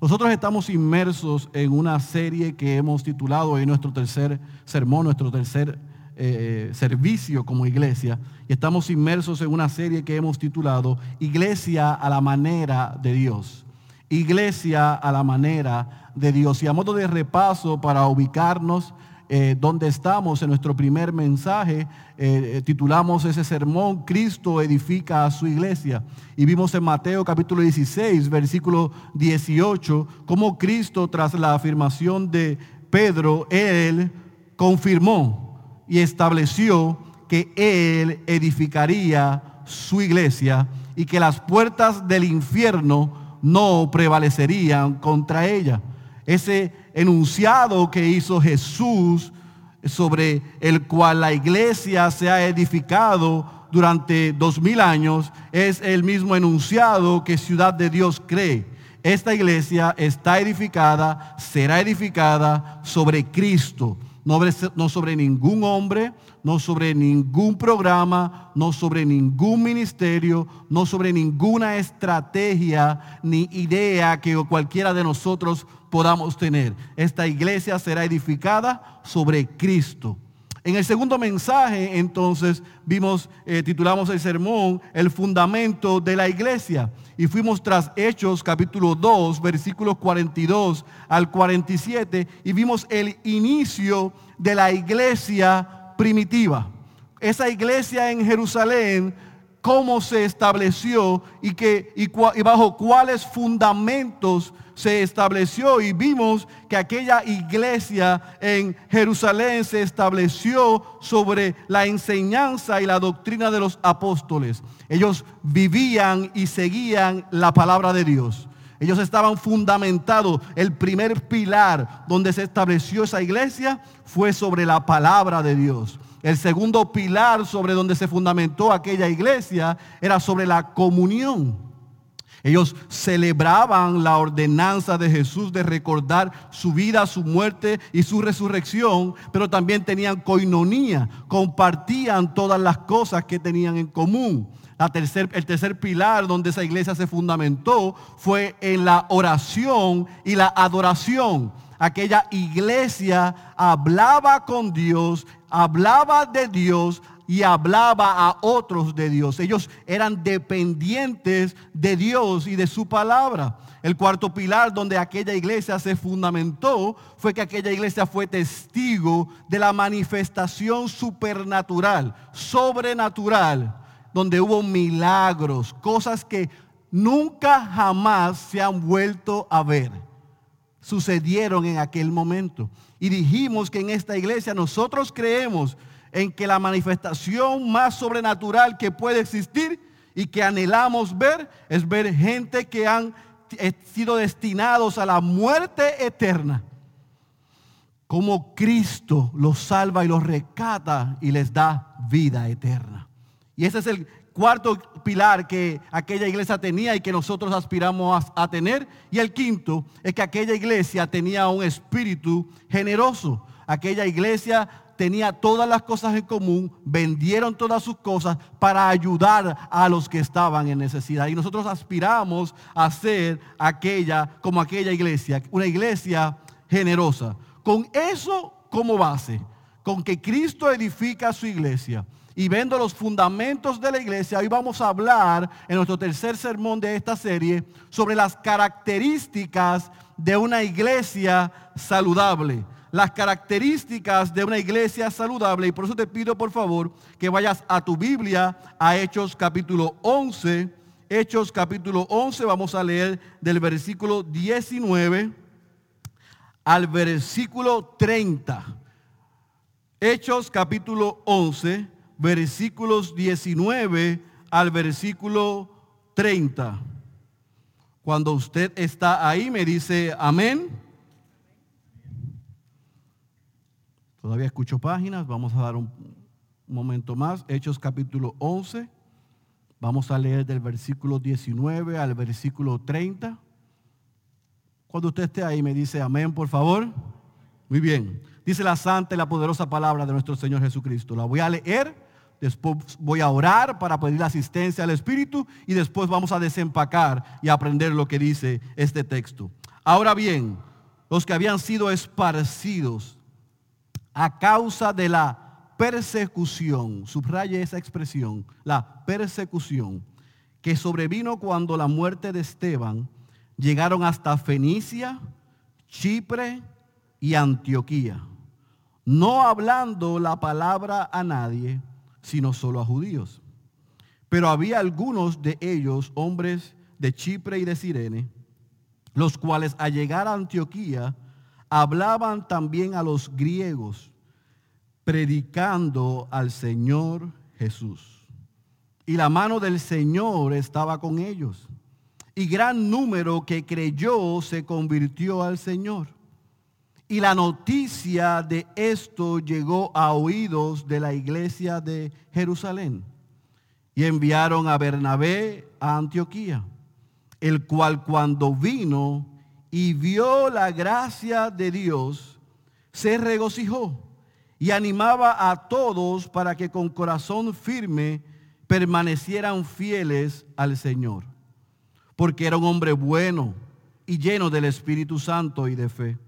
Nosotros estamos inmersos en una serie que hemos titulado en nuestro tercer sermón, nuestro tercer eh, servicio como iglesia. Y estamos inmersos en una serie que hemos titulado Iglesia a la manera de Dios. Iglesia a la manera de Dios. Y a modo de repaso para ubicarnos eh, donde estamos en nuestro primer mensaje, eh, eh, titulamos ese sermón, Cristo edifica a su iglesia. Y vimos en Mateo capítulo 16, versículo 18, cómo Cristo tras la afirmación de Pedro, Él confirmó y estableció que Él edificaría su iglesia y que las puertas del infierno no prevalecerían contra ella. Ese enunciado que hizo Jesús sobre el cual la iglesia se ha edificado durante dos mil años es el mismo enunciado que Ciudad de Dios cree. Esta iglesia está edificada, será edificada sobre Cristo, no sobre ningún hombre, no sobre ningún programa, no sobre ningún ministerio, no sobre ninguna estrategia ni idea que cualquiera de nosotros podamos tener. Esta iglesia será edificada sobre Cristo. En el segundo mensaje, entonces, vimos, eh, titulamos el sermón, el fundamento de la iglesia. Y fuimos tras Hechos capítulo 2, versículos 42 al 47, y vimos el inicio de la iglesia primitiva. Esa iglesia en Jerusalén, cómo se estableció y, que, y, y bajo cuáles fundamentos se estableció y vimos que aquella iglesia en Jerusalén se estableció sobre la enseñanza y la doctrina de los apóstoles. Ellos vivían y seguían la palabra de Dios. Ellos estaban fundamentados. El primer pilar donde se estableció esa iglesia fue sobre la palabra de Dios. El segundo pilar sobre donde se fundamentó aquella iglesia era sobre la comunión. Ellos celebraban la ordenanza de Jesús de recordar su vida, su muerte y su resurrección, pero también tenían coinonía, compartían todas las cosas que tenían en común. el tercer pilar donde esa iglesia se fundamentó fue en la oración y la adoración. Aquella iglesia hablaba con Dios, hablaba de Dios, y hablaba a otros de Dios. Ellos eran dependientes de Dios y de su palabra. El cuarto pilar donde aquella iglesia se fundamentó fue que aquella iglesia fue testigo de la manifestación supernatural, sobrenatural, donde hubo milagros, cosas que nunca jamás se han vuelto a ver. Sucedieron en aquel momento. Y dijimos que en esta iglesia nosotros creemos en que la manifestación más sobrenatural que puede existir y que anhelamos ver es ver gente que han eh, sido destinados a la muerte eterna. Como Cristo los salva y los rescata y les da vida eterna. Y ese es el cuarto pilar que aquella iglesia tenía y que nosotros aspiramos a, a, tener. Y el quinto es que aquella iglesia tenía un espíritu generoso. Aquella iglesia tenía todas las cosas en común, vendieron todas sus cosas para ayudar a los que estaban en necesidad. Y nosotros aspiramos a ser aquella, como aquella iglesia, una iglesia generosa. Con eso como base, con que Cristo edifica su iglesia y viendo los fundamentos de la iglesia, hoy vamos a hablar en nuestro tercer sermón de esta serie sobre las características de una iglesia saludable las características de una iglesia saludable. Y por eso te pido, por favor, que vayas a tu Biblia, a Hechos capítulo 11. Hechos capítulo 11, vamos a leer del versículo 19 al versículo 30. Hechos capítulo 11, versículos 19 al versículo 30. Cuando usted está ahí, me dice amén. Todavía escucho páginas, vamos a dar un, momento más. Hechos capítulo 11, vamos a leer del versículo 19 al versículo 30. Cuando usted esté ahí me dice amén, por favor. Muy bien. Dice la santa y la poderosa palabra de nuestro Señor Jesucristo. La voy a leer, después voy a orar para pedir asistencia al Espíritu y después vamos a desempacar y aprender lo que dice este texto. Ahora bien, los que habían sido esparcidos a causa de la persecución, subraye esa expresión, la persecución que sobrevino cuando la muerte de Esteban, llegaron hasta Fenicia, Chipre y Antioquía, no hablando la palabra a nadie, sino solo a judíos. Pero había algunos de ellos, hombres de Chipre y de Sirene, los cuales al llegar a Antioquía hablaban también a los griegos, predicando al Señor Jesús. Y la mano del Señor estaba con ellos. Y gran número que creyó se convirtió al Señor. Y la noticia de esto llegó a oídos de la iglesia de Jerusalén. Y enviaron a Bernabé a Antioquía, el cual cuando vino y vio la gracia de Dios, se regocijó y animaba a todos para que con corazón firme permanecieran fieles al Señor. Porque era un hombre bueno y lleno del Espíritu Santo y de fe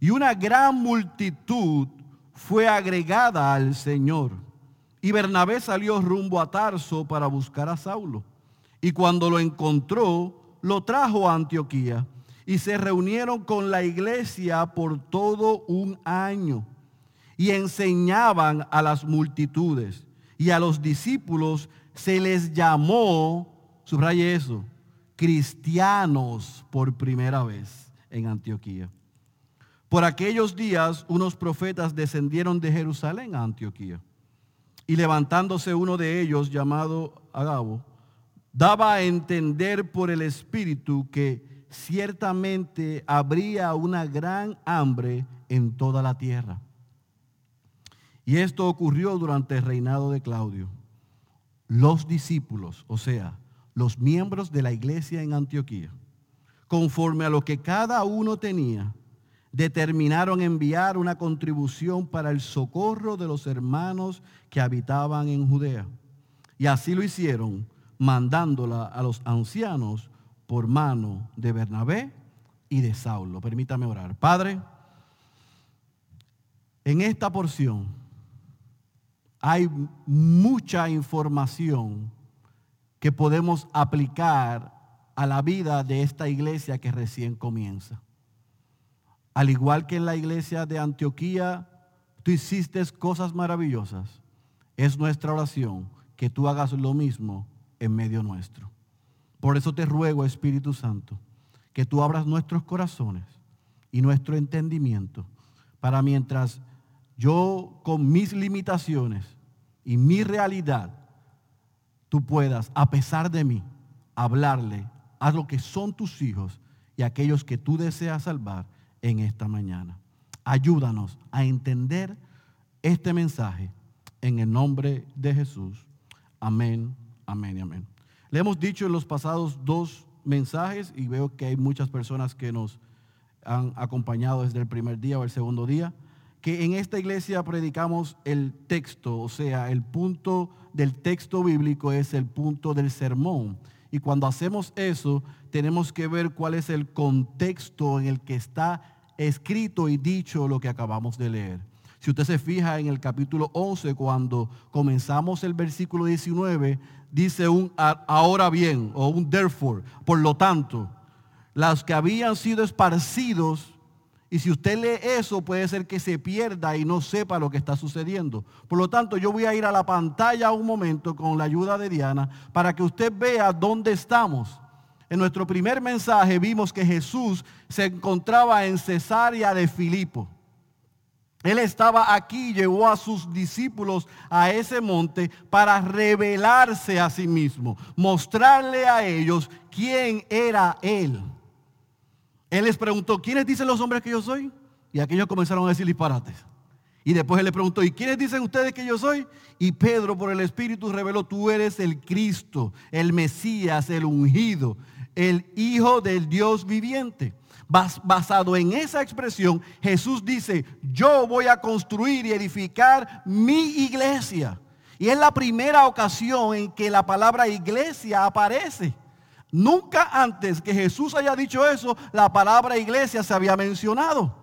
y una gran multitud fue agregada al Señor. Y Bernabé salió rumbo a Tarso para buscar a Saulo. Y cuando lo encontró, lo trajo a Antioquía. Y se reunieron con la iglesia por todo un año. Y enseñaban a las multitudes. Y a los discípulos se les llamó, subraye eso, cristianos por primera vez en Antioquía. Por aquellos días unos profetas descendieron de Jerusalén a Antioquía. Y levantándose uno de ellos, llamado Agabo, daba a entender por el Espíritu que ciertamente habría una gran hambre en toda la tierra. Y esto ocurrió durante el reinado de Claudio. Los discípulos, o sea, los miembros de la iglesia en Antioquía, conforme a lo que cada uno tenía, determinaron enviar una contribución para el socorro de los hermanos que habitaban en Judea. Y así lo hicieron, mandándola a los ancianos por mano de Bernabé y de Saulo. Permítame orar. Padre, en esta porción hay mucha información que podemos aplicar a la vida de esta iglesia que recién comienza. Al igual que en la iglesia de Antioquía, tú hiciste cosas maravillosas. Es nuestra oración que tú hagas lo mismo en medio nuestro. Por eso te ruego, Espíritu Santo, que tú abras nuestros corazones y nuestro entendimiento para mientras yo con mis limitaciones y mi realidad, tú puedas, a pesar de mí, hablarle a lo que son tus hijos y aquellos que tú deseas salvar en esta mañana. Ayúdanos a entender este mensaje en el nombre de Jesús. Amén, amén y amén. Le hemos dicho en los pasados dos mensajes y veo que hay muchas personas que nos han acompañado desde el primer día o el segundo día, que en esta iglesia predicamos el texto, o sea, el punto del texto bíblico es el punto del sermón. Y cuando hacemos eso, tenemos que ver cuál es el contexto en el que está escrito y dicho lo que acabamos de leer. Si usted se fija en el capítulo 11, cuando comenzamos el versículo 19, dice un ahora bien o un therefore. Por lo tanto, las que habían sido esparcidos, y si usted lee eso, puede ser que se pierda y no sepa lo que está sucediendo. Por lo tanto, yo voy a ir a la pantalla un momento con la ayuda de Diana para que usted vea dónde estamos. En nuestro primer mensaje vimos que Jesús se encontraba en Cesarea de Filipo. Él estaba aquí, llevó a sus discípulos a ese monte para revelarse a sí mismo, mostrarle a ellos quién era Él. Él les preguntó, ¿quiénes dicen los hombres que yo soy? Y aquellos comenzaron a decir disparates. Y después él le preguntó, ¿y quiénes dicen ustedes que yo soy? Y Pedro por el Espíritu reveló, tú eres el Cristo, el Mesías, el ungido el Hijo del Dios viviente. Basado en esa expresión, Jesús dice, yo voy a construir y edificar mi iglesia. Y es la primera ocasión en que la palabra iglesia aparece. Nunca antes que Jesús haya dicho eso, la palabra iglesia se había mencionado.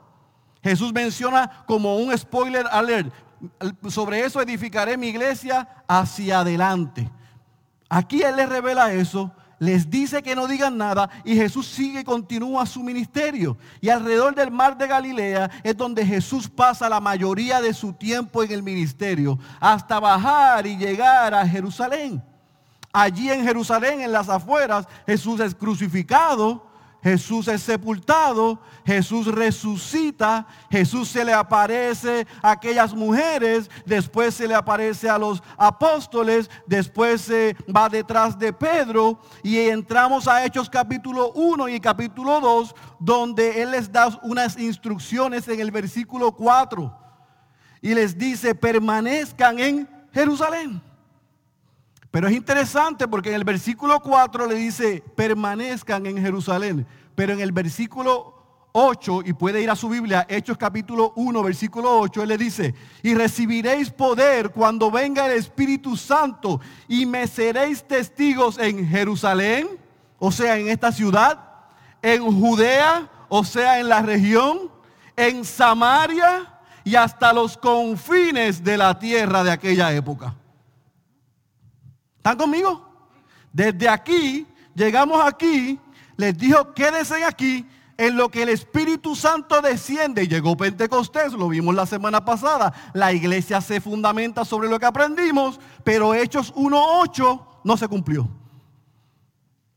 Jesús menciona como un spoiler alert, sobre eso edificaré mi iglesia hacia adelante. Aquí Él les revela eso, les dice que no digan nada y Jesús sigue y continúa su ministerio. Y alrededor del mar de Galilea es donde Jesús pasa la mayoría de su tiempo en el ministerio, hasta bajar y llegar a Jerusalén. Allí en Jerusalén, en las afueras, Jesús es crucificado, Jesús es sepultado, Jesús resucita, Jesús se le aparece a aquellas mujeres, después se le aparece a los apóstoles, después se va detrás de Pedro y entramos a Hechos capítulo 1 y capítulo 2, donde Él les da unas instrucciones en el versículo 4 y les dice, permanezcan en Jerusalén. Pero es interesante porque en el versículo 4 le dice, permanezcan en Jerusalén. Pero en el versículo 8, y puede ir a su Biblia, Hechos capítulo 1, versículo 8, él le dice, y recibiréis poder cuando venga el Espíritu Santo y me seréis testigos en Jerusalén, o sea, en esta ciudad, en Judea, o sea, en la región, en Samaria y hasta los confines de la tierra de aquella época. ¿Están conmigo? Desde aquí, llegamos aquí, les dijo, quédense aquí en lo que el Espíritu Santo desciende. Llegó Pentecostés, lo vimos la semana pasada. La iglesia se fundamenta sobre lo que aprendimos, pero Hechos 1.8 no se cumplió.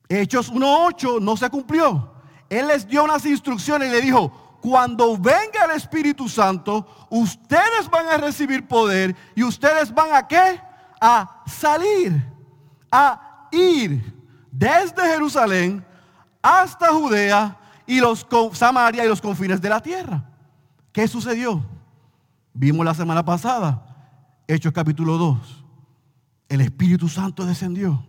Hechos 1.8 no se cumplió. Él les dio unas instrucciones y le dijo, cuando venga el Espíritu Santo, ustedes van a recibir poder y ustedes van a qué? A salir a ir desde Jerusalén hasta Judea y los Samaria y los confines de la tierra. ¿Qué sucedió? Vimos la semana pasada, Hechos capítulo 2. El Espíritu Santo descendió.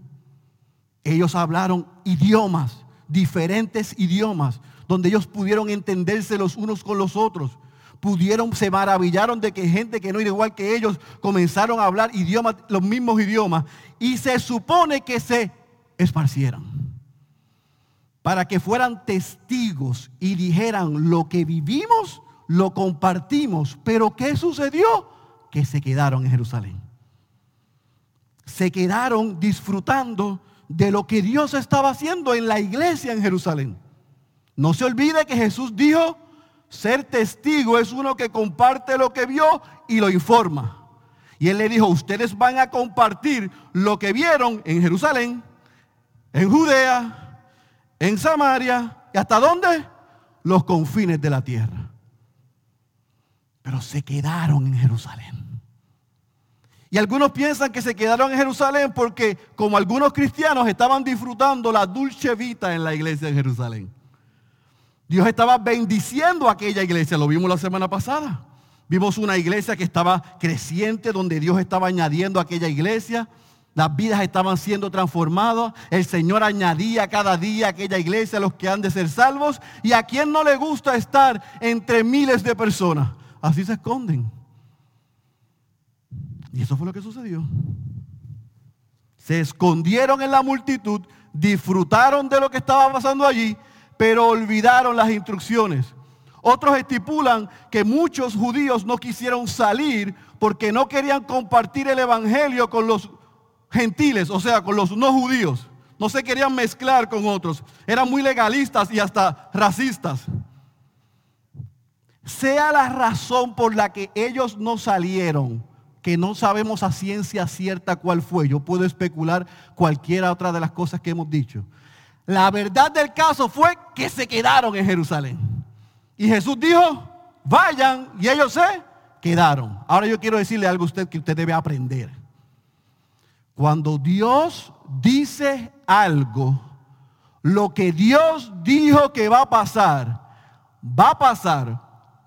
Ellos hablaron idiomas, diferentes idiomas, donde ellos pudieron entenderse los unos con los otros pudieron, se maravillaron de que gente que no era igual que ellos comenzaron a hablar idiomas, los mismos idiomas, y se supone que se esparcieran para que fueran testigos y dijeran lo que vivimos, lo compartimos. Pero ¿qué sucedió? Que se quedaron en Jerusalén. Se quedaron disfrutando de lo que Dios estaba haciendo en la iglesia en Jerusalén. No se olvide que Jesús dijo, ser testigo es uno que comparte lo que vio y lo informa. Y él le dijo, ustedes van a compartir lo que vieron en Jerusalén, en Judea, en Samaria, ¿y hasta dónde? Los confines de la tierra. Pero se quedaron en Jerusalén. Y algunos piensan que se quedaron en Jerusalén porque como algunos cristianos estaban disfrutando la dulce vida en la iglesia en Jerusalén. Dios estaba bendiciendo a aquella iglesia, lo vimos la semana pasada. Vimos una iglesia que estaba creciente, donde Dios estaba añadiendo a aquella iglesia. Las vidas estaban siendo transformadas. El Señor añadía cada día a aquella iglesia a los que han de ser salvos. Y a quien no le gusta estar entre miles de personas. Así se esconden. Y eso fue lo que sucedió. Se escondieron en la multitud, disfrutaron de lo que estaba pasando allí pero olvidaron las instrucciones. Otros estipulan que muchos judíos no quisieron salir porque no querían compartir el evangelio con los gentiles, o sea, con los no judíos. No se querían mezclar con otros. Eran muy legalistas y hasta racistas. Sea la razón por la que ellos no salieron, que no sabemos a ciencia cierta cuál fue. Yo puedo especular cualquiera otra de las cosas que hemos dicho. La verdad del caso fue que se quedaron en Jerusalén. Y Jesús dijo, vayan, y ellos se quedaron. Ahora yo quiero decirle algo a usted que usted debe aprender. Cuando Dios dice algo, lo que Dios dijo que va a pasar, va a pasar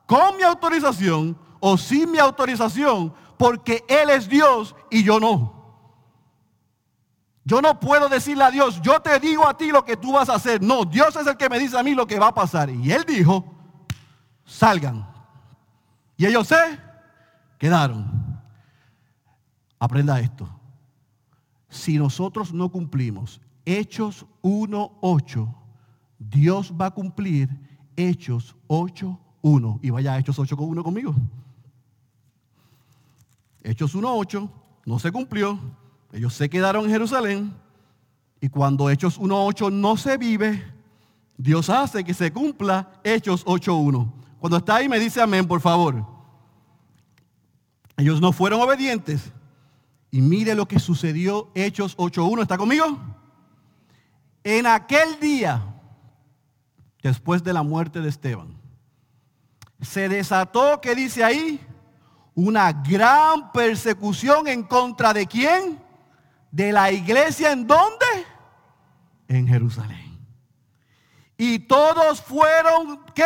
con mi autorización o sin mi autorización, porque Él es Dios y yo no. Yo no puedo decirle a Dios, yo te digo a ti lo que tú vas a hacer. No, Dios es el que me dice a mí lo que va a pasar. Y Él dijo, salgan. Y ellos se quedaron. Aprenda esto. Si nosotros no cumplimos Hechos 1.8, Dios va a cumplir Hechos 8.1. Y vaya a Hechos 8.1 conmigo. Hechos 1.8 no se cumplió. Ellos se quedaron en Jerusalén. Y cuando Hechos 1.8 no se vive, Dios hace que se cumpla Hechos 8.1. Cuando está ahí me dice amén, por favor. Ellos no fueron obedientes. Y mire lo que sucedió Hechos 8.1. ¿Está conmigo? En aquel día, después de la muerte de Esteban, se desató, ¿qué dice ahí? Una gran persecución en contra de quién? De la iglesia en dónde? En Jerusalén. Y todos fueron, ¿qué?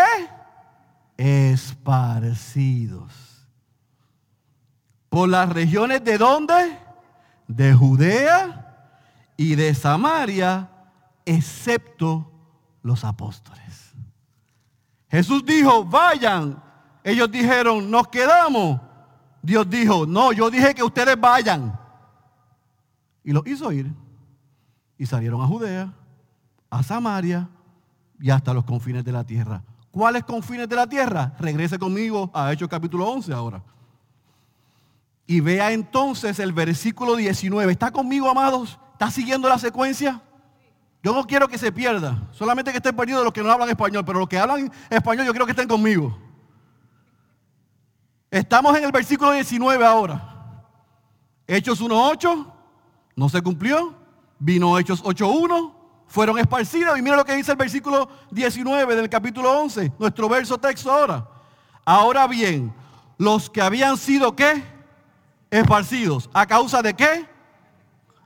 Esparcidos. Por las regiones de dónde? De Judea y de Samaria excepto los apóstoles. Jesús dijo, vayan. Ellos dijeron, nos quedamos. Dios dijo, no, yo dije que ustedes vayan. Y los hizo ir. Y salieron a Judea, a Samaria y hasta los confines de la tierra. ¿Cuáles confines de la tierra? Regrese conmigo a Hechos capítulo 11 ahora. Y vea entonces el versículo 19. ¿Está conmigo, amados? ¿Está siguiendo la secuencia? Yo no quiero que se pierda, solamente que estén perdidos los que no hablan español, pero los que hablan español yo quiero que estén conmigo. Estamos en el versículo 19 ahora. Hechos 1.8, no se cumplió. Vino Hechos 8.1, fueron esparcidos. Y mira lo que dice el versículo 19 del capítulo 11, nuestro verso texto ahora. Ahora bien, los que habían sido qué? Esparcidos. ¿A causa de qué?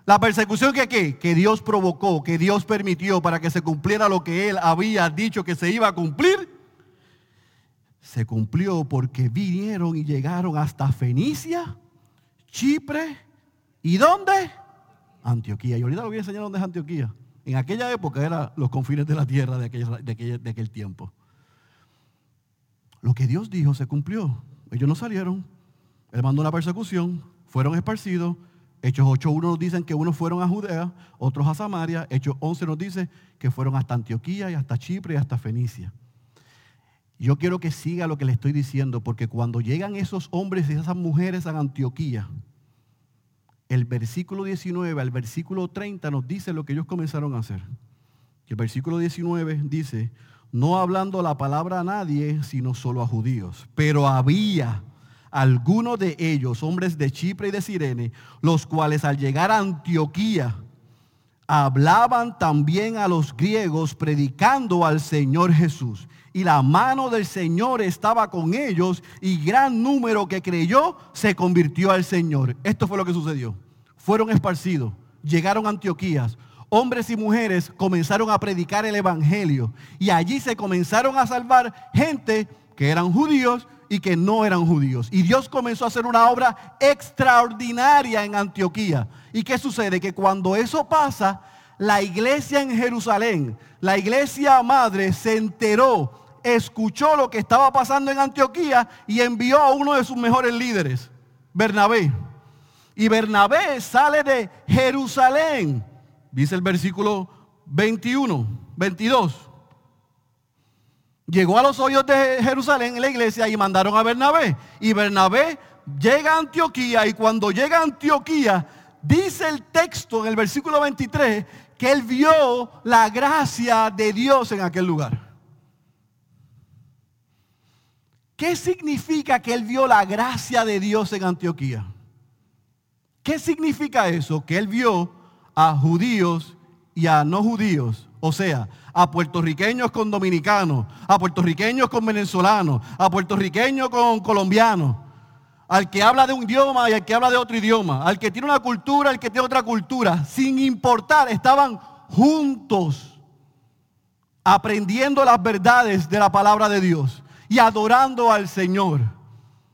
La persecución que, que Dios provocó, que Dios permitió para que se cumpliera lo que Él había dicho que se iba a cumplir, se cumplió porque vinieron y llegaron hasta Fenicia, Chipre y ¿dónde? Antioquía. Y ahorita lo voy a enseñar dónde es Antioquía. En aquella época eran los confines de la tierra de aquel, de de aquel tiempo. Lo que Dios dijo se cumplió. Ellos no salieron. Él mandó una persecución, fueron esparcidos Hechos 8.1 nos dicen que unos fueron a Judea, otros a Samaria. Hechos 11 nos dice que fueron hasta Antioquía y hasta Chipre y hasta Fenicia. Yo quiero que siga lo que le estoy diciendo, porque cuando llegan esos hombres y esas mujeres a Antioquía, el versículo 19 al versículo 30 nos dice lo que ellos comenzaron a hacer. El versículo 19 dice, no hablando la palabra a nadie, sino solo a judíos. Pero había algunos de ellos, hombres de Chipre y de Sirene, los cuales al llegar a Antioquía hablaban también a los griegos predicando al Señor Jesús. Y la mano del Señor estaba con ellos y gran número que creyó se convirtió al Señor. Esto fue lo que sucedió. Fueron esparcidos, llegaron a Antioquía, hombres y mujeres comenzaron a predicar el Evangelio y allí se comenzaron a salvar gente que eran judíos y que no eran judíos. Y Dios comenzó a hacer una obra extraordinaria en Antioquía. ¿Y qué sucede? Que cuando eso pasa, la iglesia en Jerusalén, la iglesia madre, se enteró, escuchó lo que estaba pasando en Antioquía y envió a uno de sus mejores líderes, Bernabé. Y Bernabé sale de Jerusalén, dice el versículo 21, 22 llegó a los hoyos de Jerusalén en la iglesia y mandaron a Bernabé. Y Bernabé llega a Antioquía y cuando llega a Antioquía, dice el texto en el versículo 23 que él vio la gracia de Dios en aquel lugar. ¿Qué significa que él vio la gracia de Dios en Antioquía? ¿Qué significa eso? Que él vio a judíos y a no judíos, o sea, a puertorriqueños con dominicanos, a puertorriqueños con venezolanos, a puertorriqueños con colombianos, al que habla de un idioma y al que habla de otro idioma, al que tiene una cultura, al que tiene otra cultura, sin importar, estaban juntos aprendiendo las verdades de la palabra de Dios y adorando al Señor.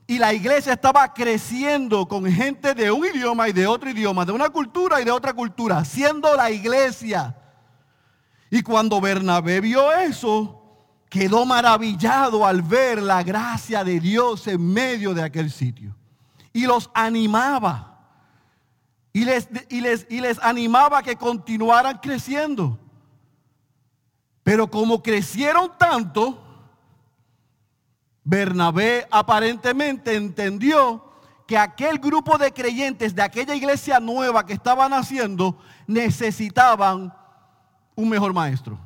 Y la iglesia estaba creciendo con gente de un idioma y de otro idioma, de una cultura y de otra cultura, siendo la iglesia. Y cuando Bernabé vio eso, quedó maravillado al ver la gracia de Dios en medio de aquel sitio. Y los animaba. y les, y les, y les animaba a que continuaran creciendo. Pero como crecieron tanto, Bernabé aparentemente entendió que aquel grupo de creyentes de aquella iglesia nueva que estaban haciendo necesitaban un mejor maestro.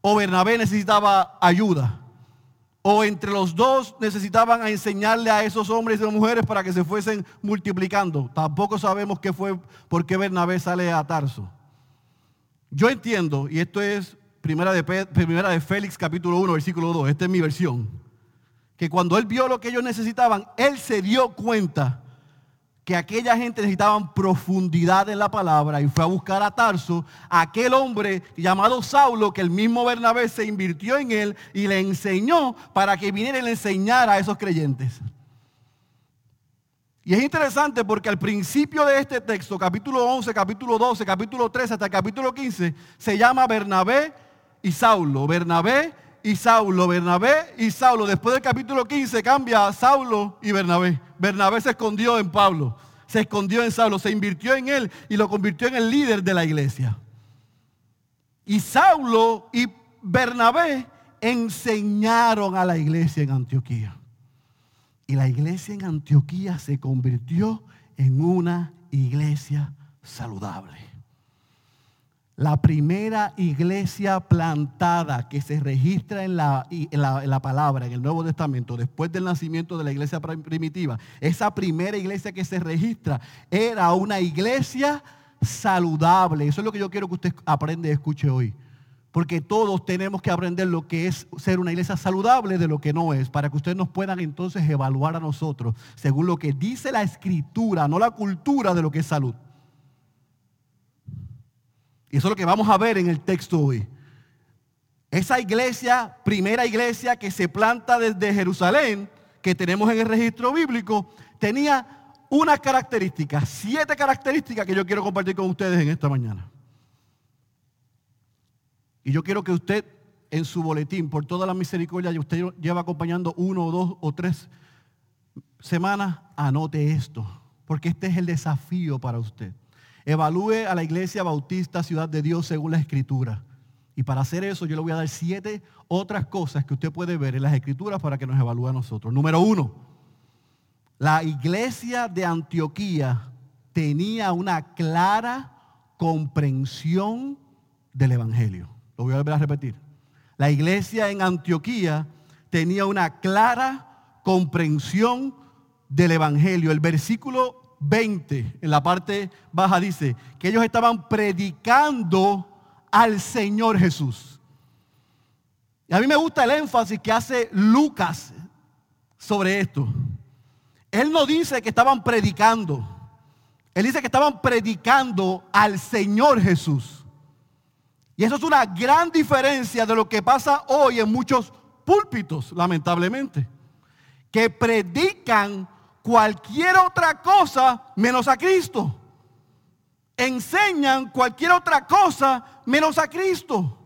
O Bernabé necesitaba ayuda. O entre los dos necesitaban enseñarle a esos hombres y mujeres para que se fuesen multiplicando. Tampoco sabemos qué fue, por qué Bernabé sale a Tarso. Yo entiendo, y esto es primera de, primera de Félix capítulo 1, versículo 2, esta es mi versión, que cuando él vio lo que ellos necesitaban, él se dio cuenta que aquella gente necesitaba profundidad en la palabra y fue a buscar a Tarso, aquel hombre llamado Saulo, que el mismo Bernabé se invirtió en él y le enseñó para que viniera y le enseñara a esos creyentes. Y es interesante porque al principio de este texto, capítulo 11, capítulo 12, capítulo 13 hasta capítulo 15, se llama Bernabé y Saulo. Bernabé y Saulo, Bernabé y Saulo. Después del capítulo 15 cambia a Saulo y Bernabé. Bernabé se escondió en Pablo, se escondió en Saulo, se invirtió en él y lo convirtió en el líder de la iglesia. Y Saulo y Bernabé enseñaron a la iglesia en Antioquía. Y la iglesia en Antioquía se convirtió en una iglesia saludable la primera iglesia plantada que se registra en la, palabra, en el Nuevo Testamento, después del nacimiento de la iglesia primitiva, esa primera iglesia que se registra era una iglesia saludable. Eso es lo que yo quiero que usted aprenda y escuche hoy. Porque todos tenemos que aprender lo que es ser una iglesia saludable de lo que no es, para que ustedes nos puedan entonces evaluar a nosotros según lo que dice la escritura, no la cultura de lo que es salud. Y eso es lo que vamos a ver en el texto hoy. Esa iglesia, primera iglesia que se planta desde Jerusalén, que tenemos en el registro bíblico, tenía una característica, siete características que yo quiero compartir con ustedes en esta mañana. Y yo quiero que usted en su boletín, por toda la misericordia, y usted lleva acompañando uno o dos o tres semanas, anote esto, porque este es el desafío para usted. Evalúe a la iglesia bautista Ciudad de Dios según la escritura. Y para hacer eso yo le voy a dar siete otras cosas que usted puede ver en las escrituras para que nos evalúe a nosotros. Número uno, la iglesia de Antioquía tenía una clara comprensión del Evangelio. Lo voy a volver a repetir. La iglesia en Antioquía tenía una clara comprensión del Evangelio. El versículo 20, en la parte baja dice que ellos estaban predicando al Señor Jesús. Y a mí me gusta el énfasis que hace Lucas sobre esto. Él no dice que estaban predicando. Él dice que estaban predicando al Señor Jesús. Y eso es una gran diferencia de lo que pasa hoy en muchos púlpitos, lamentablemente. Que predican cualquier otra cosa menos a Cristo. Enseñan cualquier otra cosa menos a Cristo.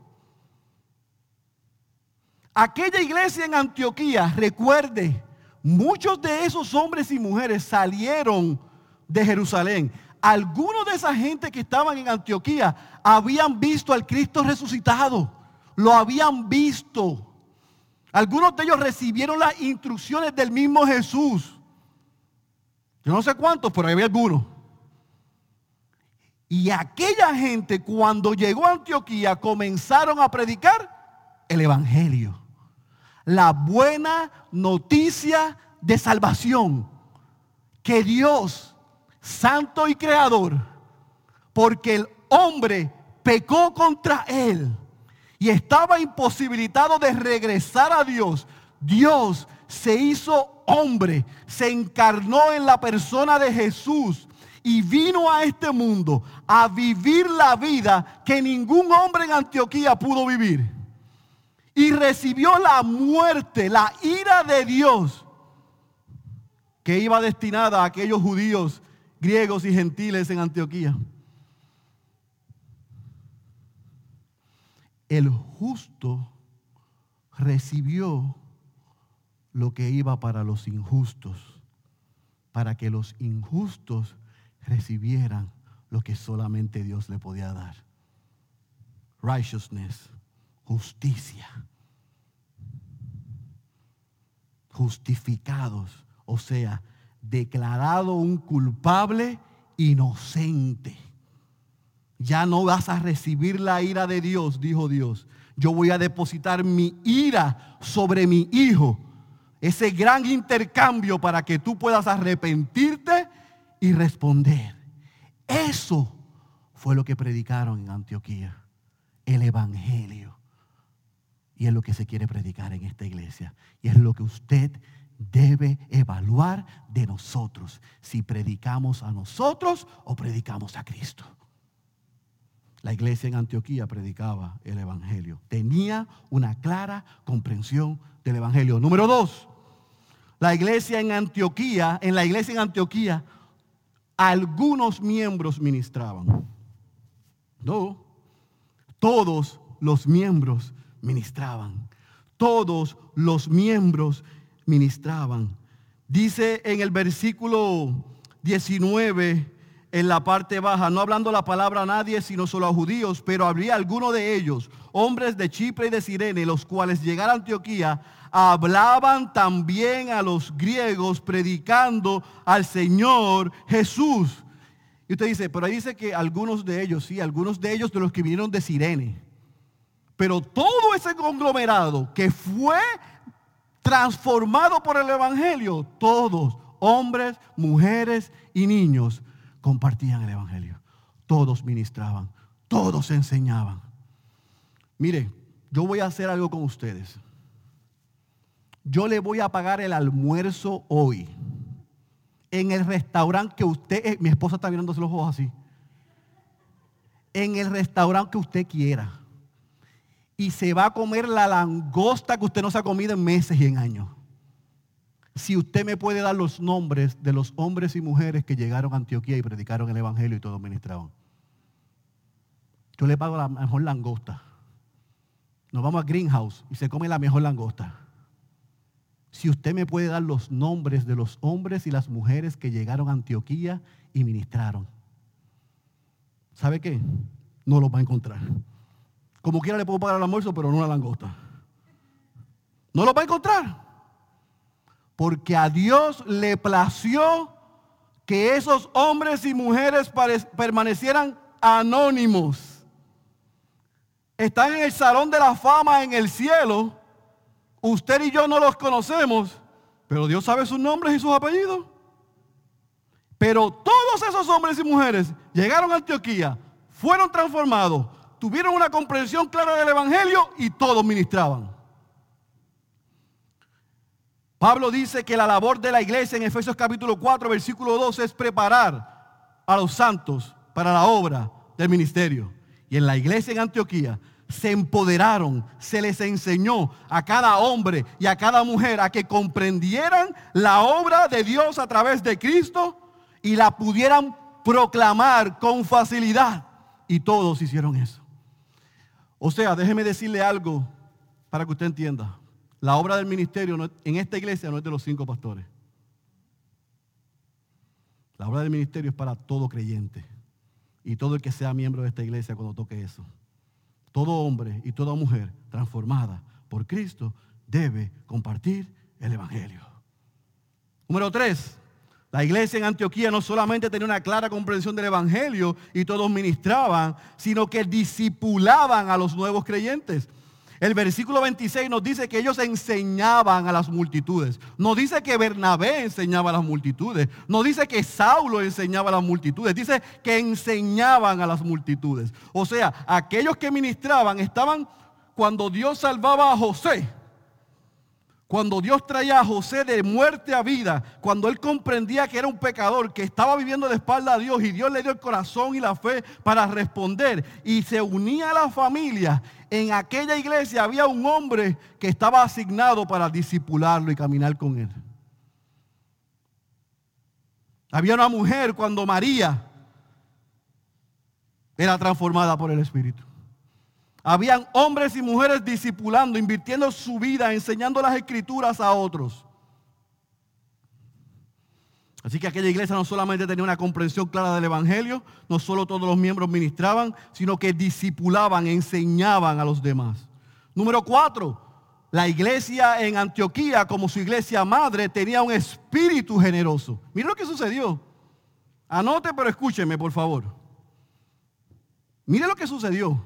Aquella iglesia en Antioquía, recuerde, muchos de esos hombres y mujeres salieron de Jerusalén. Algunos de esa gente que estaban en Antioquía habían visto al Cristo resucitado. Lo habían visto. Algunos de ellos recibieron las instrucciones del mismo Jesús. Yo no sé cuántos, pero había algunos. Y aquella gente cuando llegó a Antioquía comenzaron a predicar el Evangelio. La buena noticia de salvación. Que Dios, santo y creador, porque el hombre pecó contra él y estaba imposibilitado de regresar a Dios, Dios se hizo hombre, se encarnó en la persona de Jesús y vino a este mundo a vivir la vida que ningún hombre en Antioquía pudo vivir. Y recibió la muerte, la ira de Dios, que iba destinada a aquellos judíos, griegos y gentiles en Antioquía. El justo recibió lo que iba para los injustos, para que los injustos recibieran lo que solamente Dios le podía dar. Righteousness, justicia. Justificados, o sea, declarado un culpable inocente. Ya no vas a recibir la ira de Dios, dijo Dios. Yo voy a depositar mi ira sobre mi hijo. Ese gran intercambio para que tú puedas arrepentirte y responder. Eso fue lo que predicaron en Antioquía. El Evangelio. Y es lo que se quiere predicar en esta iglesia. Y es lo que usted debe evaluar de nosotros. Si predicamos a nosotros o predicamos a Cristo. La iglesia en Antioquía predicaba el Evangelio. Tenía una clara comprensión del Evangelio. Número dos, la iglesia en Antioquía, en la iglesia en Antioquía, algunos miembros ministraban. No, todos los miembros ministraban. Todos los miembros ministraban. Dice en el versículo 19, en la parte baja, no hablando la palabra a nadie, sino solo a judíos, pero habría alguno de ellos, hombres de Chipre y de Sirene, los cuales llegaron a Antioquía, hablaban también a los griegos predicando al Señor Jesús. Y usted dice, pero ahí dice que algunos de ellos, sí, algunos de ellos de los que vinieron de Sirene. Pero todo ese conglomerado que fue transformado por el Evangelio, todos, hombres, mujeres y niños, compartían el Evangelio. Todos ministraban, todos enseñaban. Mire, yo voy a hacer algo con ustedes. Yo le voy a pagar el almuerzo hoy en el restaurante que usted, eh, mi esposa está mirándose los ojos así, en el restaurante que usted quiera y se va a comer la langosta que usted no se ha comido en meses y en años. Si usted me puede dar los nombres de los hombres y mujeres que llegaron a Antioquía y predicaron el Evangelio y todos ministraban. Yo le pago la mejor langosta. Nos vamos a Greenhouse y se come la mejor langosta. Si usted me puede dar los nombres de los hombres y las mujeres que llegaron a Antioquía y ministraron. ¿Sabe qué? No los va a encontrar. Como quiera le puedo pagar el almuerzo, pero no una langosta. No lo va a encontrar. Porque a Dios le plació que esos hombres y mujeres permanecieran anónimos. Están en el salón de la fama en el cielo. Usted y yo no los conocemos, pero Dios sabe sus nombres y sus apellidos. Pero todos esos hombres y mujeres llegaron a Antioquía, fueron transformados, tuvieron una comprensión clara del Evangelio y todos ministraban. Pablo dice que la labor de la iglesia en Efesios capítulo 4, versículo 2 es preparar a los santos para la obra del ministerio. Y en la iglesia en Antioquía se empoderaron, se les enseñó a cada hombre y a cada mujer a que comprendieran la obra de Dios a través de Cristo y la pudieran proclamar con facilidad. Y todos hicieron eso. O sea, déjeme decirle algo para que usted entienda. La obra del ministerio en esta iglesia no es de los cinco pastores. La obra del ministerio es para todo creyente y todo el que sea miembro de esta iglesia cuando toque eso. Todo hombre y toda mujer transformada por Cristo debe compartir el Evangelio. Número tres, la iglesia en Antioquía no solamente tenía una clara comprensión del Evangelio y todos ministraban, sino que discipulaban a los nuevos creyentes. El versículo 26 nos dice que ellos enseñaban a las multitudes. No dice que Bernabé enseñaba a las multitudes. No dice que Saulo enseñaba a las multitudes. Dice que enseñaban a las multitudes. O sea, aquellos que ministraban estaban cuando Dios salvaba a José cuando Dios traía a José de muerte a vida, cuando él comprendía que era un pecador, que estaba viviendo de espalda a Dios y Dios le dio el corazón y la fe para responder y se unía a la familia, en aquella iglesia había un hombre que estaba asignado para disipularlo y caminar con él. Había una mujer cuando María era transformada por el Espíritu. Habían hombres y mujeres discipulando, invirtiendo su vida, enseñando las escrituras a otros. Así que aquella iglesia no solamente tenía una comprensión clara del Evangelio, no solo todos los miembros ministraban, sino que discipulaban, enseñaban a los demás. Número cuatro, la iglesia en Antioquía, como su iglesia madre, tenía un espíritu generoso. Miren lo que sucedió. Anote, pero escúcheme, por favor. Mire lo que sucedió.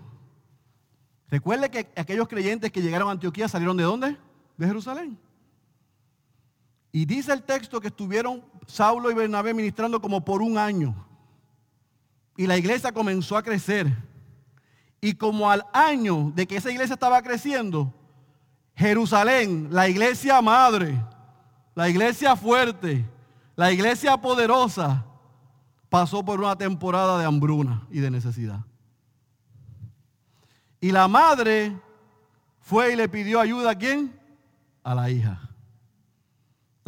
Recuerde que aquellos creyentes que llegaron a Antioquía salieron de dónde? De Jerusalén. Y dice el texto que estuvieron Saulo y Bernabé ministrando como por un año. Y la iglesia comenzó a crecer. Y como al año de que esa iglesia estaba creciendo, Jerusalén, la iglesia madre, la iglesia fuerte, la iglesia poderosa, pasó por una temporada de hambruna y de necesidad. Y la madre fue y le pidió ayuda a quién? A la hija.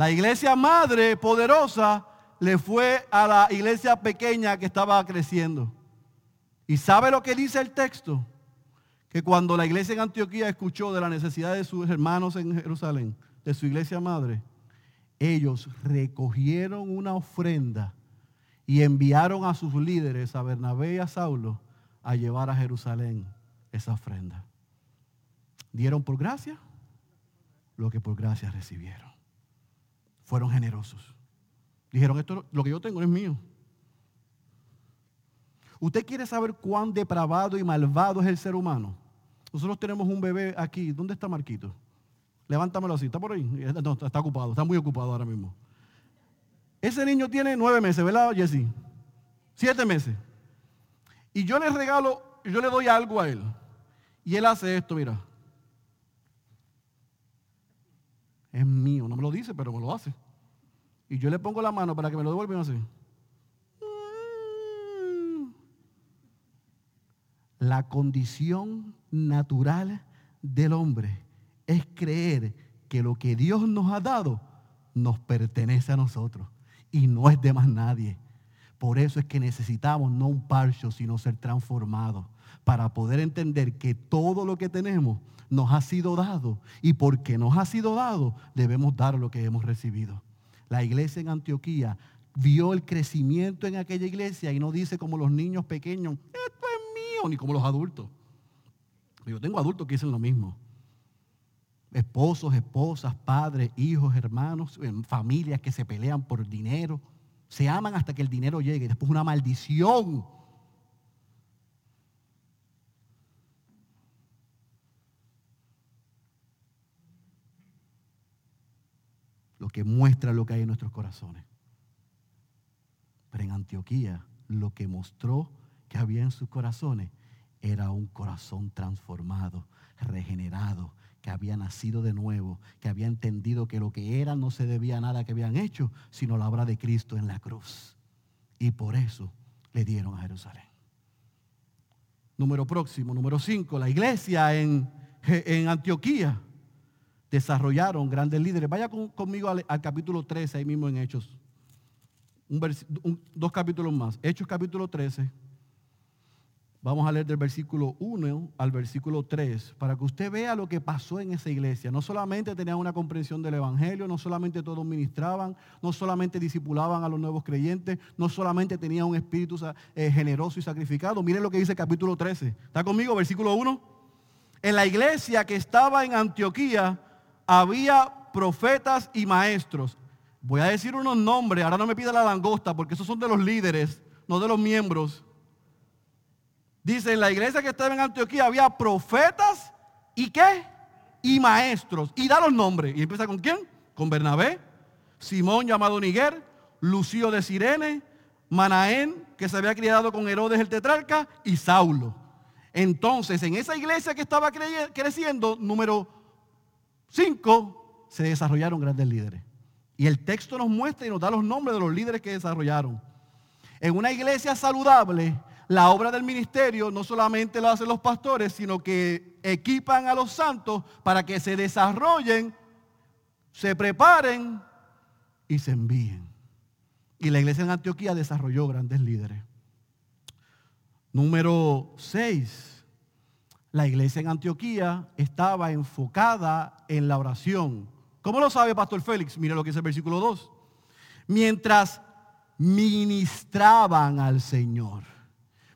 La iglesia madre poderosa le fue a la iglesia pequeña que estaba creciendo. ¿Y sabe lo que dice el texto? Que cuando la iglesia en Antioquía escuchó de la necesidad de sus hermanos en Jerusalén, de su iglesia madre, ellos recogieron una ofrenda y enviaron a sus líderes, a Bernabé y a Saulo, a llevar a Jerusalén esa ofrenda. Dieron por gracia lo que por gracia recibieron fueron generosos. Dijeron, esto lo que yo tengo es mío. ¿Usted quiere saber cuán depravado y malvado es el ser humano? Nosotros tenemos un bebé aquí. ¿Dónde está Marquito? Levántamelo así. ¿Está por ahí? No, está ocupado. Está muy ocupado ahora mismo. Ese niño tiene nueve meses, ¿verdad, Jesse? Siete meses. Y yo le regalo, yo le doy algo a él. Y él hace esto, mira. es mío. No lo dice, pero me lo hace. Y yo le pongo la mano para que me lo devuelvan así. La condición natural del hombre es creer que lo que Dios nos ha dado nos pertenece a nosotros y no es de más nadie. Por eso es que necesitamos no un parcho, sino ser transformados para poder entender que todo lo que tenemos nos ha sido dado. Y porque nos ha sido dado, debemos dar lo que hemos recibido. La iglesia en Antioquía vio el crecimiento en aquella iglesia y no dice como los niños pequeños, esto es mío, ni como los adultos. Yo tengo adultos que dicen lo mismo. Esposos, esposas, padres, hijos, hermanos, familias que se pelean por dinero. Se aman hasta que el dinero llegue. Después una maldición que muestra lo que hay en nuestros corazones. Pero en Antioquía lo que mostró que había en sus corazones era un corazón transformado, regenerado, que había nacido de nuevo, que había entendido que lo que era no se debía a nada que habían hecho, sino la obra de Cristo en la cruz. Y por eso le dieron a Jerusalén. Número próximo, número 5, la iglesia en, en Antioquía desarrollaron grandes líderes. Vaya conmigo al, capítulo 13, ahí mismo en Hechos. dos capítulos más. Hechos capítulo 13. Vamos a leer del versículo 1 al versículo 3 para que usted vea lo que pasó en esa iglesia. No solamente tenían una comprensión del Evangelio, no solamente todos ministraban, no solamente discipulaban a los nuevos creyentes, no solamente tenían un espíritu eh, generoso y sacrificado. Miren lo que dice el capítulo 13. ¿Está conmigo? Versículo 1. En la iglesia que estaba en Antioquía, había profetas y maestros. Voy a decir unos nombres, ahora no me pida la langosta porque esos son de los líderes, no de los miembros. Dice, en la iglesia que estaba en Antioquía había profetas y qué? Y maestros. Y da los nombres. ¿Y empieza con quién? Con Bernabé, Simón llamado Niguer, Lucio de Sirene, Manaén, que se había criado con Herodes el tetrarca, y Saulo. Entonces, en esa iglesia que estaba creciendo, número Cinco, se desarrollaron grandes líderes. Y el texto nos muestra y nos da los nombres de los líderes que desarrollaron. En una iglesia saludable, la obra del ministerio no solamente lo hacen los pastores, sino que equipan a los santos para que se desarrollen, se preparen y se envíen. Y la iglesia en Antioquía desarrolló grandes líderes. Número 6 la iglesia en Antioquía estaba enfocada en la oración. ¿Cómo lo sabe Pastor Félix? Mire lo que dice el versículo 2. Mientras ministraban al Señor,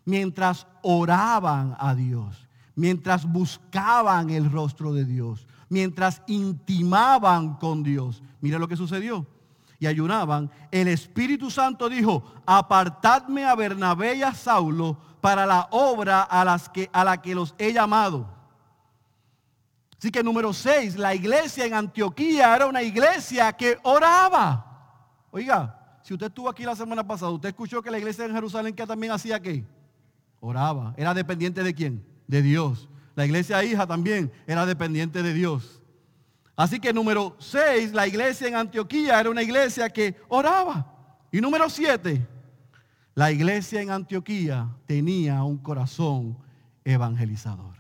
mientras oraban a Dios, mientras buscaban el rostro de Dios, mientras intimaban con Dios. Mira lo que sucedió. Y ayunaban. El Espíritu Santo dijo, apartadme a Bernabé y a Saulo para la obra a, las que, a la que los he llamado. Así que número 6, la iglesia en Antioquía era una iglesia que oraba. Oiga, si usted estuvo aquí la semana pasada, usted escuchó que la iglesia en Jerusalén también hacía qué? Oraba. Era dependiente de quién? De Dios. La iglesia hija también era dependiente de Dios. Así que número 6, la iglesia en Antioquía era una iglesia que oraba. Y número 7, la iglesia en Antioquía tenía un corazón evangelizador.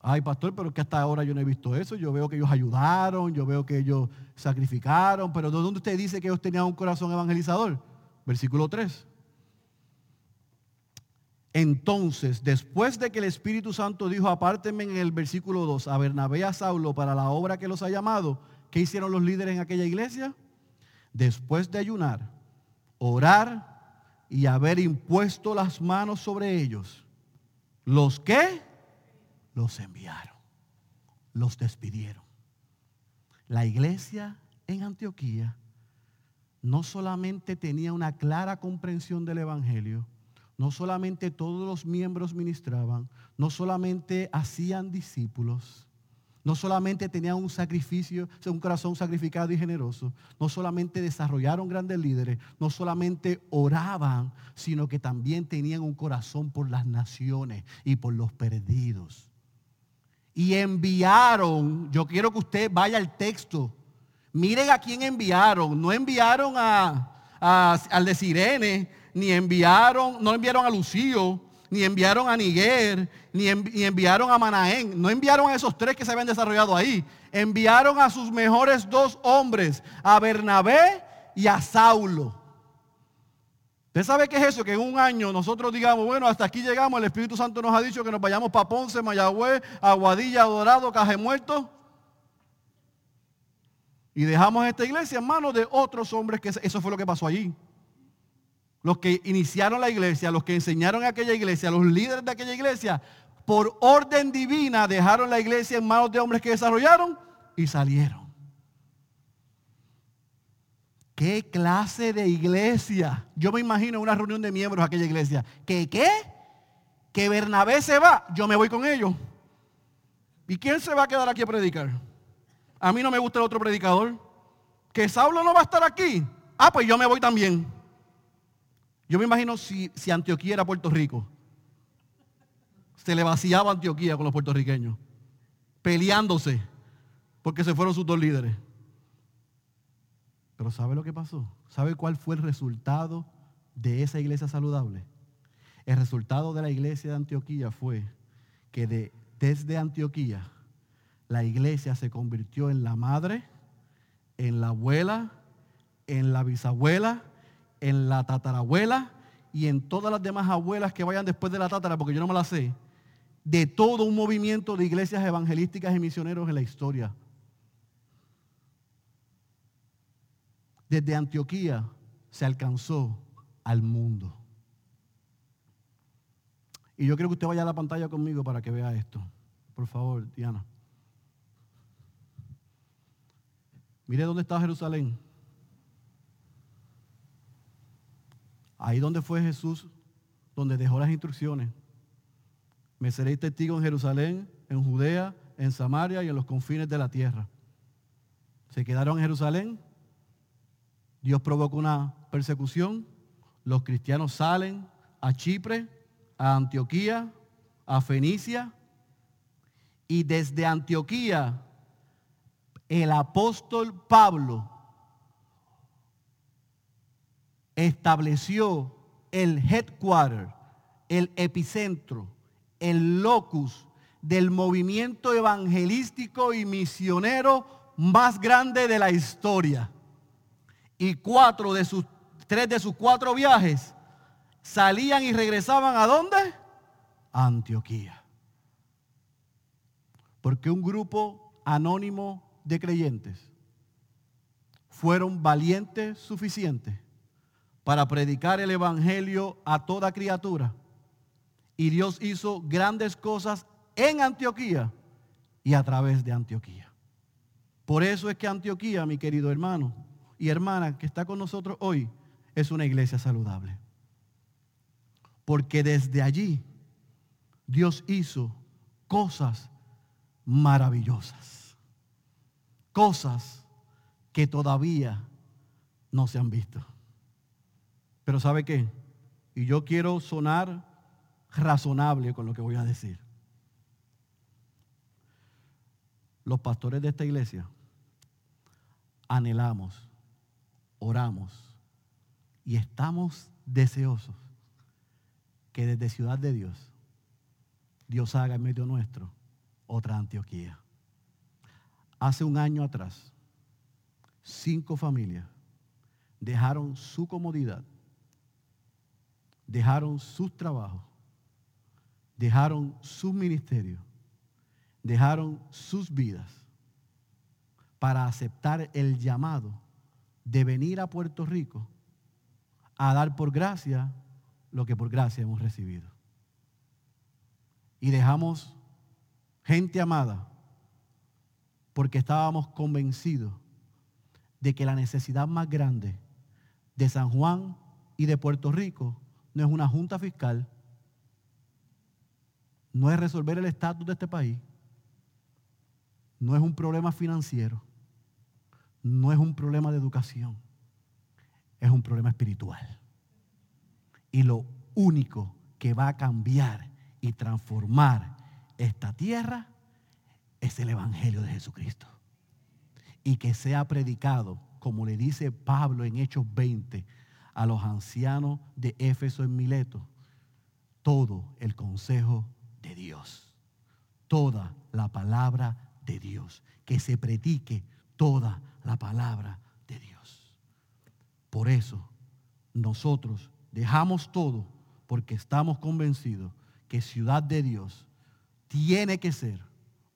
Ay, pastor, pero que hasta ahora yo no he visto eso. Yo veo que ellos ayudaron, yo veo que ellos sacrificaron, pero ¿de dónde usted dice que ellos tenían un corazón evangelizador? Versículo 3. Entonces, después de que el Espíritu Santo dijo, apártenme en el versículo 2 a Bernabé y a Saulo para la obra que los ha llamado, ¿qué hicieron los líderes en aquella iglesia? Después de ayunar, orar y haber impuesto las manos sobre ellos, ¿los qué? Los enviaron, los despidieron. La iglesia en Antioquía no solamente tenía una clara comprensión del Evangelio, no solamente todos los miembros ministraban, no solamente hacían discípulos, no solamente tenían un sacrificio, un corazón sacrificado y generoso, no solamente desarrollaron grandes líderes, no solamente oraban, sino que también tenían un corazón por las naciones y por los perdidos. Y enviaron, yo quiero que usted vaya al texto, miren a quién enviaron, no enviaron a, al de Sirene, ni enviaron, no enviaron a Lucio, ni enviaron a Niguer, ni, enviaron a Manaén, no enviaron a esos tres que se habían desarrollado ahí, enviaron a sus mejores dos hombres, a Bernabé y a Saulo. ¿Usted sabe qué es eso? Que en un año nosotros digamos, bueno, hasta aquí llegamos, el Espíritu Santo nos ha dicho que nos vayamos para Ponce, Mayagüez, Aguadilla, Dorado, Cajemuerto. Y dejamos esta iglesia en manos de otros hombres, que eso fue lo que pasó allí los que iniciaron la iglesia, los que enseñaron a aquella iglesia, los líderes de aquella iglesia, por orden divina dejaron la iglesia en manos de hombres que desarrollaron y salieron. ¿Qué clase de iglesia? Yo me imagino una reunión de miembros de aquella iglesia. ¿Qué qué? Que Bernabé se va, yo me voy con ellos. ¿Y quién se va a quedar aquí a predicar? A mí no me gusta el otro predicador. Que Saulo no va a estar aquí. Ah, pues yo me voy también. Yo me imagino si, Antioquía era Puerto Rico. Se le vaciaba Antioquía con los puertorriqueños. Peleándose. Porque se fueron sus dos líderes. Pero ¿sabe lo que pasó? ¿Sabe cuál fue el resultado de esa iglesia saludable? El resultado de la iglesia de Antioquía fue que desde Antioquía la iglesia se convirtió en la madre, en la abuela, en la bisabuela en la tatarabuela y en todas las demás abuelas que vayan después de la tatara, porque yo no me la sé, de todo un movimiento de iglesias evangelísticas y misioneros en la historia. Desde Antioquía se alcanzó al mundo. Y yo quiero que usted vaya a la pantalla conmigo para que vea esto. Por favor, Diana. Mire dónde está Jerusalén. Ahí donde fue Jesús, donde dejó las instrucciones. Me seréis testigo en Jerusalén, en Judea, en Samaria y en los confines de la tierra. Se quedaron en Jerusalén. Dios provocó una persecución. Los cristianos salen a Chipre, a Antioquía, a Fenicia. Y desde Antioquía, el apóstol Pablo estableció el headquarter, el epicentro, el locus del movimiento evangelístico y misionero más grande de la historia. Y cuatro de sus, tres de sus cuatro viajes salían y regresaban a dónde? A Antioquía. Porque un grupo anónimo de creyentes fueron valientes suficientes para predicar el Evangelio a toda criatura. Y Dios hizo grandes cosas en Antioquía y a través de Antioquía. Por eso es que Antioquía, mi querido hermano y hermana que está con nosotros hoy, es una iglesia saludable. Porque desde allí Dios hizo cosas maravillosas. Cosas que todavía no se han visto. Pero ¿sabe qué? Y yo quiero sonar razonable con lo que voy a decir. Los pastores de esta iglesia anhelamos, oramos y estamos deseosos que desde Ciudad de Dios, Dios haga en medio nuestro otra Antioquía. Hace un año atrás, cinco familias dejaron su comodidad, dejaron sus trabajos, dejaron su ministerio, dejaron sus vidas para aceptar el llamado de venir a Puerto Rico a dar por gracia lo que por gracia hemos recibido. Y dejamos gente amada porque estábamos convencidos de que la necesidad más grande de San Juan y de Puerto Rico no es una junta fiscal, no es resolver el estatus de este país, no es un problema financiero, no es un problema de educación, es un problema espiritual. Y lo único que va a cambiar y transformar esta tierra es el Evangelio de Jesucristo y que sea predicado, como le dice Pablo en Hechos 20 a los ancianos de Éfeso en Mileto, todo el consejo de Dios, toda la palabra de Dios, que se predique toda la palabra de Dios. Por eso nosotros dejamos todo porque estamos convencidos que ciudad de Dios tiene que ser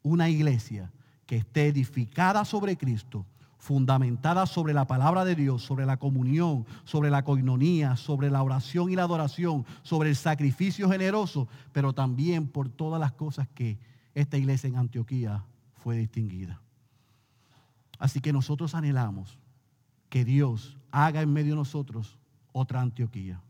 una iglesia que esté edificada sobre Cristo, fundamentada sobre la palabra de Dios, sobre la comunión, sobre la coinonía, sobre la oración y la adoración, sobre el sacrificio generoso, pero también por todas las cosas que esta iglesia en Antioquía fue distinguida. Así que nosotros anhelamos que Dios haga en medio de nosotros otra Antioquía,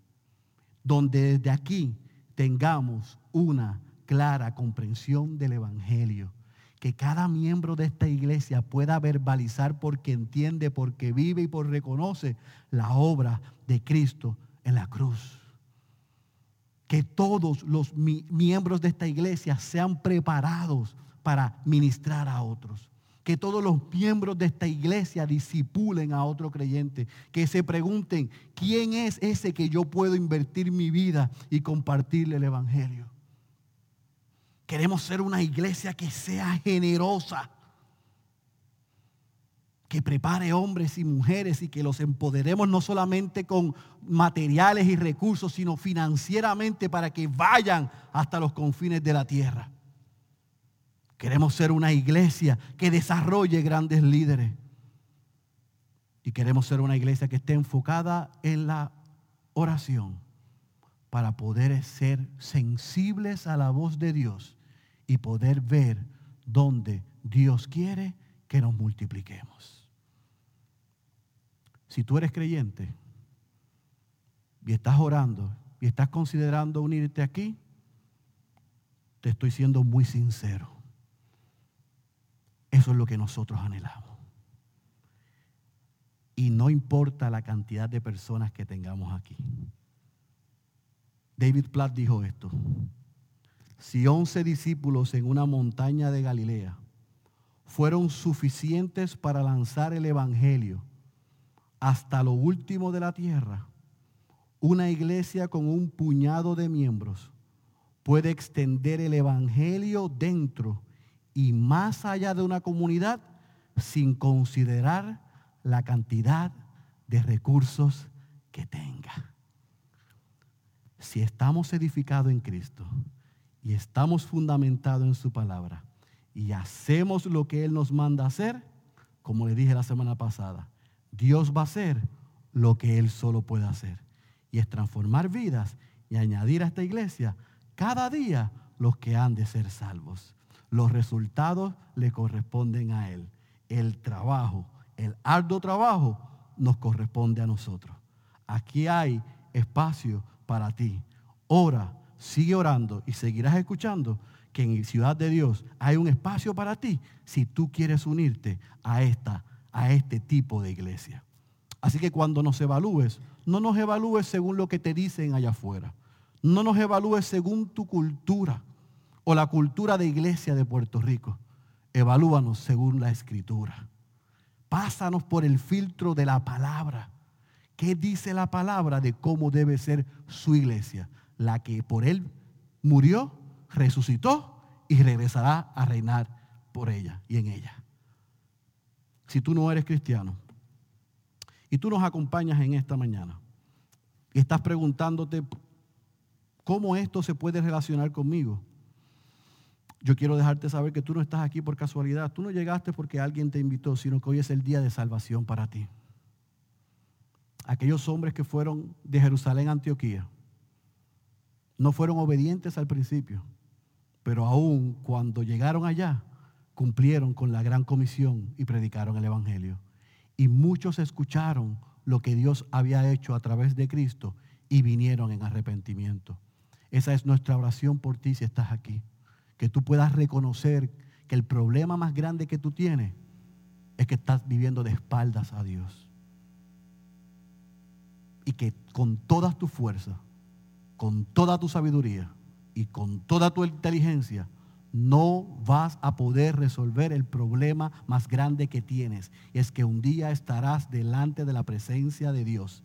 donde desde aquí tengamos una clara comprensión del Evangelio que cada miembro de esta iglesia pueda verbalizar porque entiende, porque vive y por reconoce la obra de Cristo en la cruz. Que todos los miembros de esta iglesia sean preparados para ministrar a otros. Que todos los miembros de esta iglesia disipulen a otro creyente. Que se pregunten, ¿quién es ese que yo puedo invertir mi vida y compartirle el Evangelio? Queremos ser una iglesia que sea generosa, que prepare hombres y mujeres y que los empoderemos no solamente con materiales y recursos, sino financieramente para que vayan hasta los confines de la tierra. Queremos ser una iglesia que desarrolle grandes líderes. Y queremos ser una iglesia que esté enfocada en la oración para poder ser sensibles a la voz de Dios y poder ver dónde Dios quiere que nos multipliquemos. Si tú eres creyente y estás orando y estás considerando unirte aquí, te estoy siendo muy sincero. Eso es lo que nosotros anhelamos. Y no importa la cantidad de personas que tengamos aquí. David Platt dijo esto si once discípulos en una montaña de Galilea fueron suficientes para lanzar el Evangelio hasta lo último de la tierra, una iglesia con un puñado de miembros puede extender el Evangelio dentro y más allá de una comunidad sin considerar la cantidad de recursos que tenga. Si estamos edificados en Cristo, y estamos fundamentados en su palabra y hacemos lo que Él nos manda hacer, como le dije la semana pasada, Dios va a hacer lo que Él solo puede hacer. Y es transformar vidas y añadir a esta iglesia cada día los que han de ser salvos. Los resultados le corresponden a Él. El trabajo, el arduo trabajo nos corresponde a nosotros. Aquí hay espacio para ti. Ora, sigue orando y seguirás escuchando que en Ciudad de Dios hay un espacio para ti si tú quieres unirte a esta a este tipo de iglesia. Así que cuando nos evalúes, no nos evalúes según lo que te dicen allá afuera. No nos evalúes según tu cultura o la cultura de iglesia de Puerto Rico. Evalúanos según la escritura. Pásanos por el filtro de la palabra. ¿Qué dice la palabra de cómo debe ser su iglesia? La que por él murió, resucitó y regresará a reinar por ella y en ella. Si tú no eres cristiano y tú nos acompañas en esta mañana y estás preguntándote cómo esto se puede relacionar conmigo, yo quiero dejarte saber que tú no estás aquí por casualidad. Tú no llegaste porque alguien te invitó, sino que hoy es el día de salvación para ti. Aquellos hombres que fueron de Jerusalén a Antioquía no fueron obedientes al principio, pero aún cuando llegaron allá, cumplieron con la gran comisión y predicaron el Evangelio. Y muchos escucharon lo que Dios había hecho a través de Cristo y vinieron en arrepentimiento. Esa es nuestra oración por ti si estás aquí que tú puedas reconocer que el problema más grande que tú tienes es que estás viviendo de espaldas a Dios. Y que con todas tus fuerzas, con toda tu sabiduría y con toda tu inteligencia, no vas a poder resolver el problema más grande que tienes. Es que un día estarás delante de la presencia de Dios,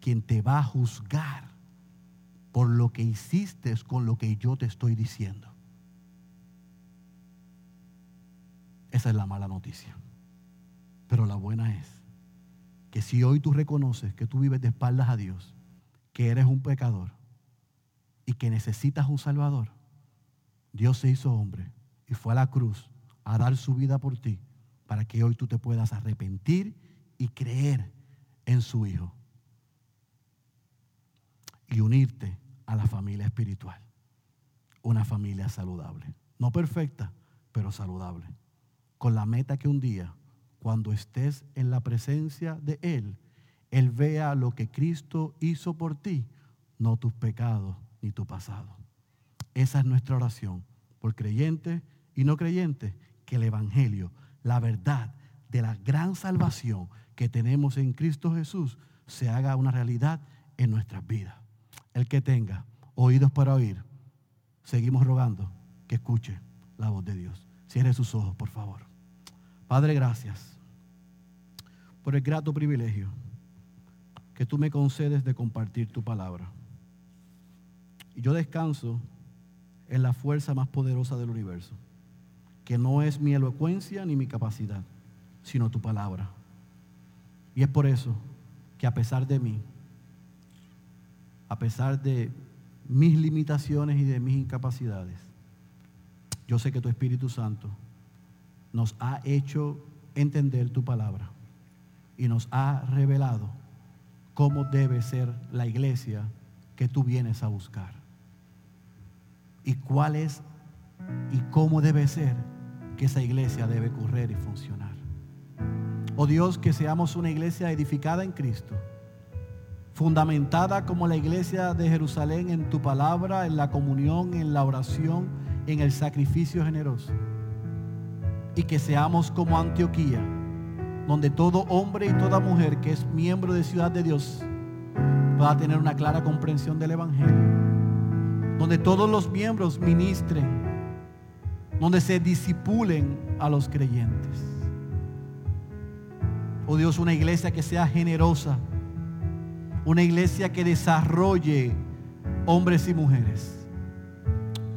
quien te va a juzgar por lo que hiciste con lo que yo te estoy diciendo. Esa es la mala noticia. Pero la buena es que si hoy tú reconoces que tú vives de espaldas a Dios, que eres un pecador y que necesitas un Salvador, Dios se hizo hombre y fue a la cruz a dar su vida por ti para que hoy tú te puedas arrepentir y creer en su Hijo y unirte a la familia espiritual, una familia saludable, no perfecta, pero saludable. Con la meta que un día, cuando estés en la presencia de Él, Él vea lo que Cristo hizo por ti, no tus pecados ni tu pasado. Esa es nuestra oración por creyentes y no creyentes, que el Evangelio, la verdad de la gran salvación que tenemos en Cristo Jesús, se haga una realidad en nuestras vidas. El que tenga oídos para oír, seguimos rogando que escuche la voz de Dios. Cierre sus ojos, por favor. Padre, gracias por el grato privilegio que tú me concedes de compartir tu palabra. Y yo descanso en la fuerza más poderosa del universo, que no es mi elocuencia ni mi capacidad, sino tu palabra. Y es por eso que a pesar de mí, a pesar de mis limitaciones y de mis incapacidades, yo sé que tu Espíritu Santo nos ha hecho entender tu palabra y nos ha revelado cómo debe ser la iglesia que tú vienes a buscar. Y cuál es y cómo debe ser que esa iglesia debe correr y funcionar. Oh Dios, que seamos una iglesia edificada en Cristo, fundamentada como la iglesia de Jerusalén en tu palabra, en la comunión, en la oración, en el sacrificio generoso y que seamos como Antioquía, donde todo hombre y toda mujer que es miembro de Ciudad de Dios pueda tener una clara comprensión del Evangelio, donde todos los miembros ministren, donde se disipulen a los creyentes. Oh Dios, una iglesia que sea generosa, una iglesia que desarrolle hombres y mujeres,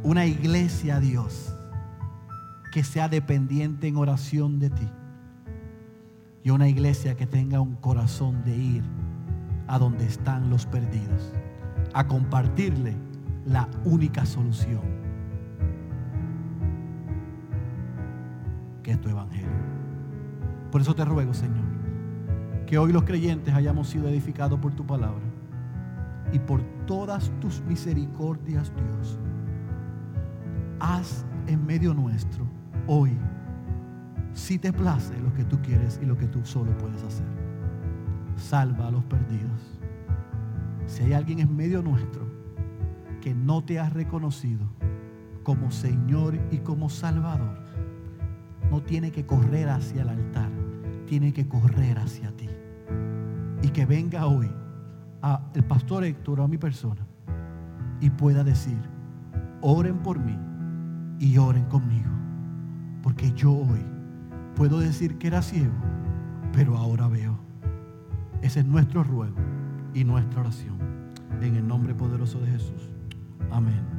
una iglesia, Dios que sea dependiente en oración de ti. Y una iglesia que tenga un corazón de ir a donde están los perdidos, a compartirle la única solución, que es tu evangelio. Por eso te ruego, Señor, Que hoy los creyentes hayamos sido edificados por tu palabra y por todas tus misericordias, Dios. Haz en medio nuestro hoy, si te place lo que tú quieres y lo que tú solo puedes hacer. Salva a los perdidos. Si hay alguien en medio nuestro que no te ha reconocido como Señor y como Salvador, no tiene que correr hacia el altar, tiene que correr hacia ti. Y que venga hoy a el pastor Héctor o a mi persona y pueda decir, oren por mí y oren conmigo. Porque yo hoy puedo decir que era ciego, pero ahora veo. Ese es nuestro ruego y nuestra oración. En el nombre poderoso de Jesús. Amén.